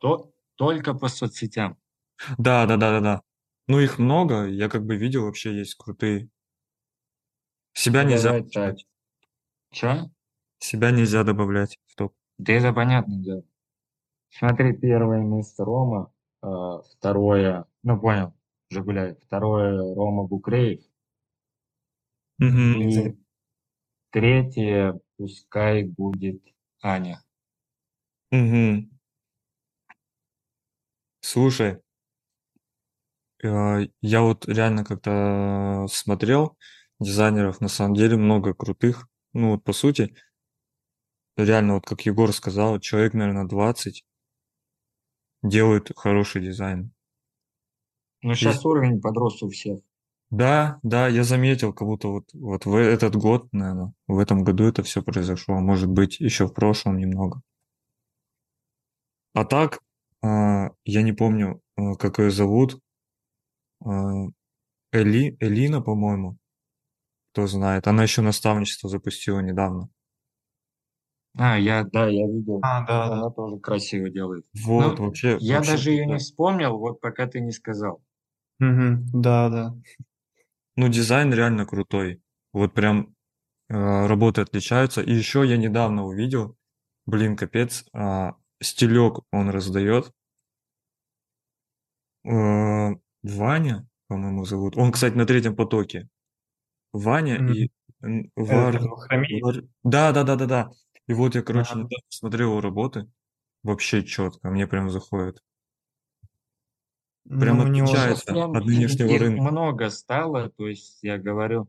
То- только по соцсетям. Да, да, да, да, да. Ну, их много, я как бы видел, вообще есть крутые. Себя Ну, нельзя, давай так. Чё? себя нельзя добавлять в топ. Да это понятно дело. Смотри, первое место Рома, а, второе, ну понял, Жигуляев, второе Рома Букреев, Мгм. и третье пускай будет Аня. Мгм. Слушай, э, я вот реально как-то смотрел дизайнеров, на самом деле много крутых. Ну вот по сути, реально вот как Егор сказал, человек, наверное, 20 делает хороший дизайн. Ну сейчас уровень подрос у всех. Да, да, я заметил, как будто вот, вот в этот год, наверное, в этом году это все произошло. Может быть, еще в прошлом немного. А так, а, я не помню, а, как ее зовут. А, Эли, Элина, по-моему. Кто знает. Она еще наставничество запустила недавно. А, я, да, я видел. А, да, да. Она тоже красиво делает. Вот, Ну, вообще. Я вообще даже ее не вспомнил, вот пока ты не сказал. Мгм, да, да. Ну, дизайн реально крутой. Вот прям э, работы отличаются. И еще я недавно увидел, блин, капец, а, стилек он раздает. Э, Ваня, по-моему, зовут. Он, кстати, на третьем потоке. Ваня Мгм. и Это Вар... Вар- Да, да, да, да, да. И вот я, короче, Ага. смотрел его работы. Вообще четко, мне прям заходит. Прям Ну, у него отличается. Прям от нынешнего рынка. много стало, то есть я говорю,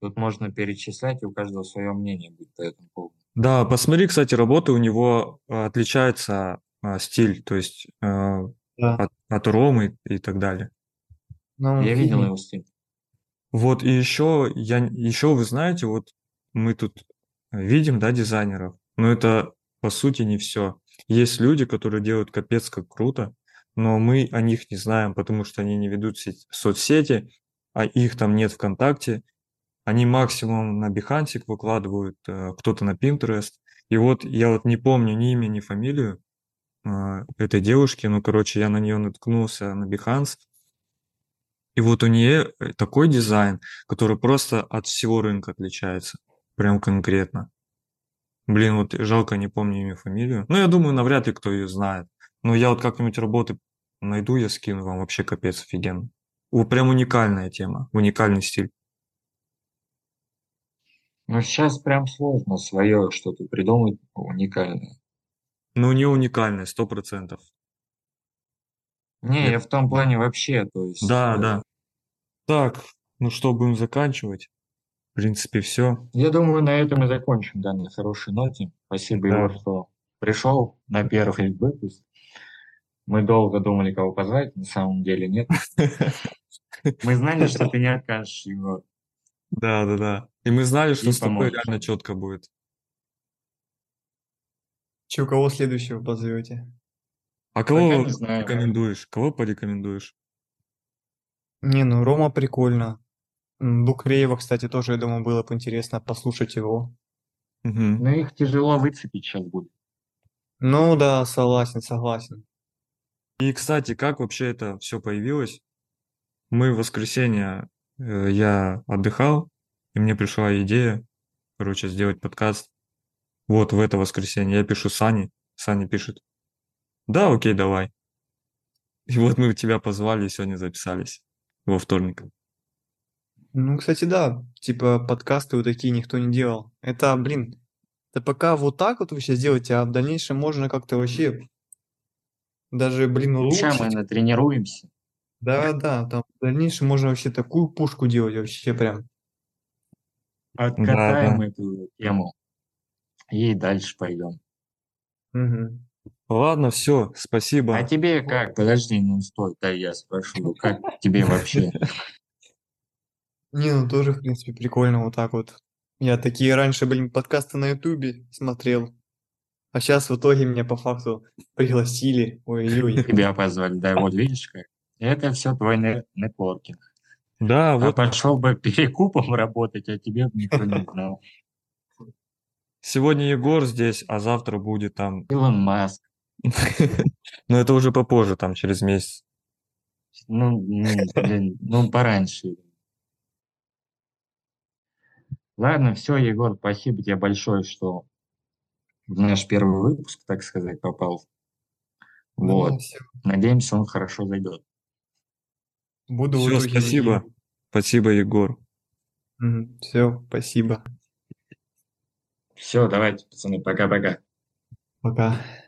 тут можно перечислять, и у каждого свое мнение будет по этому поводу. Да, посмотри, кстати, работы у него а, отличается а, стиль, то есть а, Да. от, от Ромы и так далее. Ну, Я видел его стиль. Вот и еще я еще вы знаете, вот мы тут видим, да, дизайнеров, но это по сути не все. Есть люди, которые делают капец как круто, но мы о них не знаем, потому что они не ведут сеть- соцсети, а их там нет ВКонтакте. Они максимум на Behance выкладывают, э, кто-то на Pinterest. И вот я вот не помню ни имя, ни фамилию э, этой девушки, ну, короче, я на нее наткнулся на Behance, и вот у нее такой дизайн, который просто от всего рынка отличается. Прям конкретно. Блин, вот жалко, не помню имя, фамилию. Ну, я думаю, навряд ли кто ее знает. Но я вот как-нибудь работы найду, я скину вам. Вообще капец офигенно. У- Прям уникальная тема, уникальный стиль. Но сейчас прям сложно свое что-то придумать уникальное. Но не уникальный, сто процентов. Не, Нет. я в том плане вообще, то есть... Да, э, да. Так, ну что, будем заканчивать? В принципе, все. Я думаю, на этом и закончим, да, на хорошей ноте. Спасибо, Да. Егор, что пришел на первый выпуск. Мы долго думали, кого позвать, на самом деле нет. Мы знали, что ты не откажешь, Егор. Да, да, да. И мы знали, что с тобой реально четко будет. Че, кого следующего позовете? А кого знаю. рекомендуешь? Кого порекомендуешь? Не, ну Рома прикольно. Букреева, кстати, тоже, я думаю, было бы интересно послушать его. Мгм. Но их тяжело выцепить сейчас будет. Ну да, согласен, согласен. И, кстати, как вообще это все появилось? Мы в воскресенье, э, я отдыхал, и мне пришла идея, короче, сделать подкаст. Вот в это воскресенье я пишу Сане, Саня пишет, да, окей, давай. И вот мы тебя позвали и сегодня записались во вторник. Ну, кстати, да, типа подкасты вот такие никто не делал. Это, блин, это пока вот так вот вы сейчас делаете, а в дальнейшем можно как-то вообще даже, блин, Сейчас мы улучшить. натренируемся. Да, да, там в дальнейшем можно вообще такую пушку делать вообще прям. Откатаем эту тему и дальше пойдем. Мгм. Ладно, все, спасибо. А тебе как? Подожди, ну стой, да я спрошу, как тебе вообще? Не, ну тоже, в принципе, прикольно вот так вот. Я такие раньше, блин, подкасты на Ютубе смотрел. А сейчас в итоге меня по факту пригласили. Ой-ой. Тебя позвали, да, вот видишь как? Это все твой не- нетворкинг. Да, А вот пошел бы перекупом работать, а тебе бы никто не знал. сегодня Егор здесь, а завтра будет там. Илон Маск. Но это уже попозже, там через месяц. Ну, ну, блин, ну, пораньше. Ладно, все, Егор, спасибо тебе большое, что в наш первый выпуск, так сказать, попал. Вот. Да, всё. Надеемся, он хорошо зайдет. Буду Все, итоге спасибо. Спасибо, Егор. Все, спасибо. Все, давайте, пацаны, пока-пока. Пока. thank you